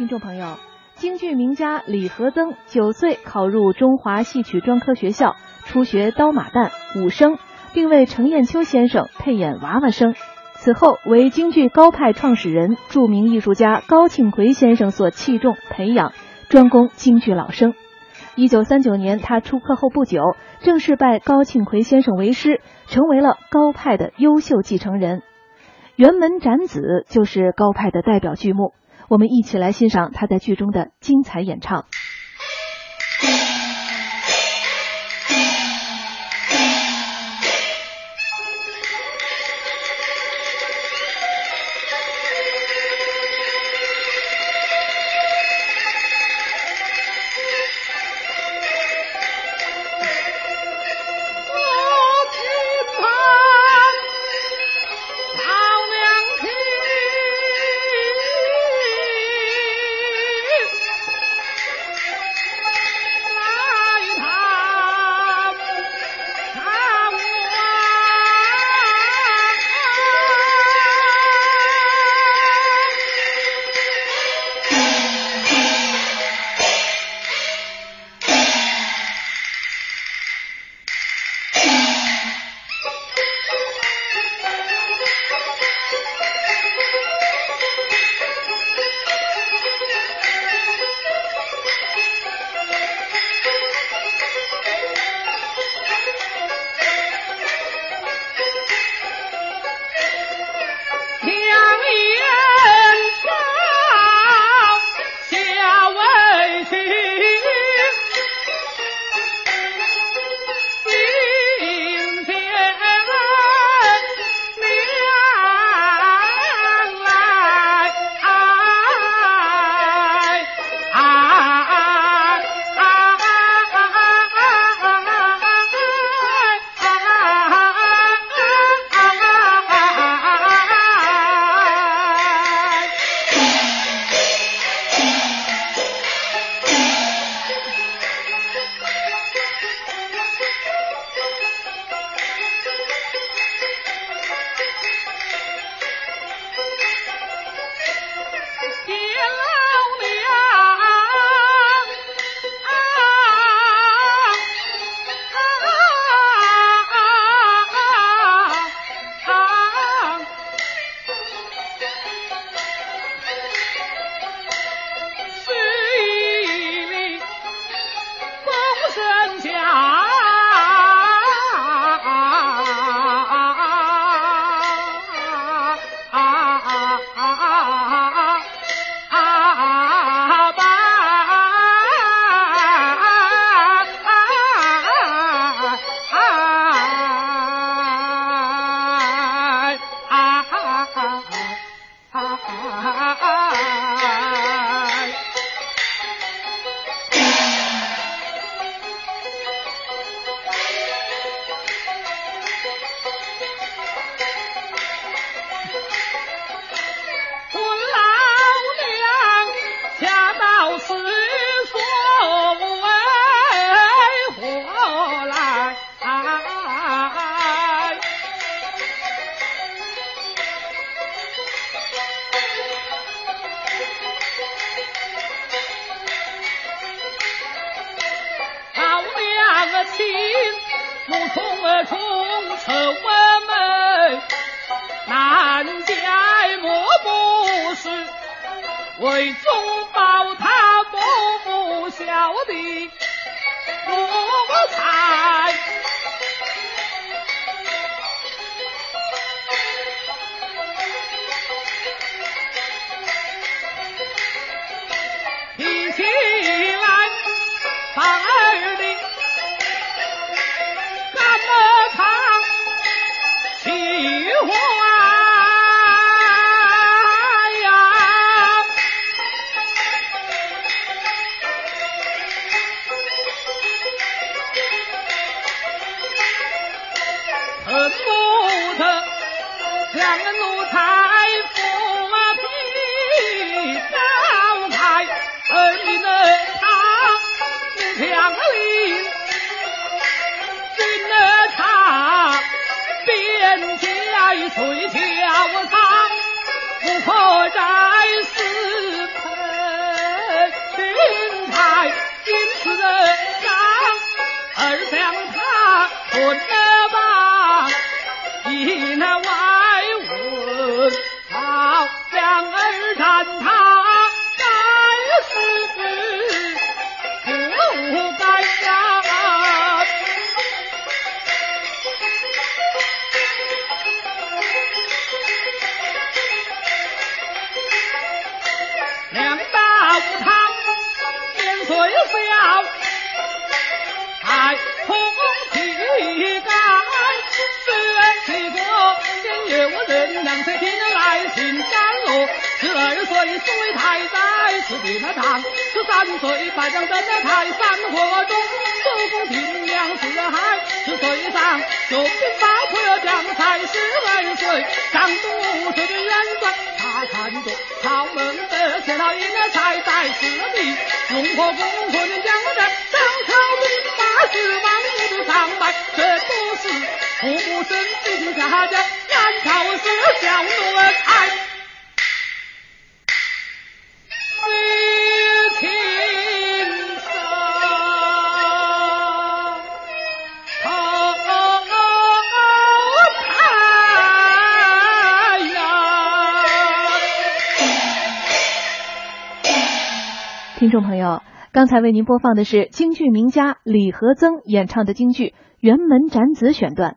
听众朋友，京剧名家李和曾九岁考入中华戏曲专科学校，初学刀马旦、武生，并为程砚秋先生配演娃娃生。此后为京剧高派创始人、著名艺术家高庆奎先生所器重培养，专攻京剧老生。一九三九年，他出科后不久，正式拜高庆奎先生为师，成为了高派的优秀继承人。辕门斩子就是高派的代表剧目，我们一起来欣赏他在剧中的精彩演唱。怒冲而冲，愁我们难解莫不是为忠报他母孝的。奴才不必遭害儿女他不讲理他睡觉不岁虽太在此地那堂，十三岁拜将登那泰山河中，祖公平凉四海，十岁上就兵马破将才十二岁，上都岁的元帅，他看着朝门的谢老爷才在此地，用火攻困将战，上朝兵马是王母的上拜，这不是父母生定下家，难道是小奴才？听众朋友，刚才为您播放的是京剧名家李和曾演唱的京剧《辕门斩子》选段。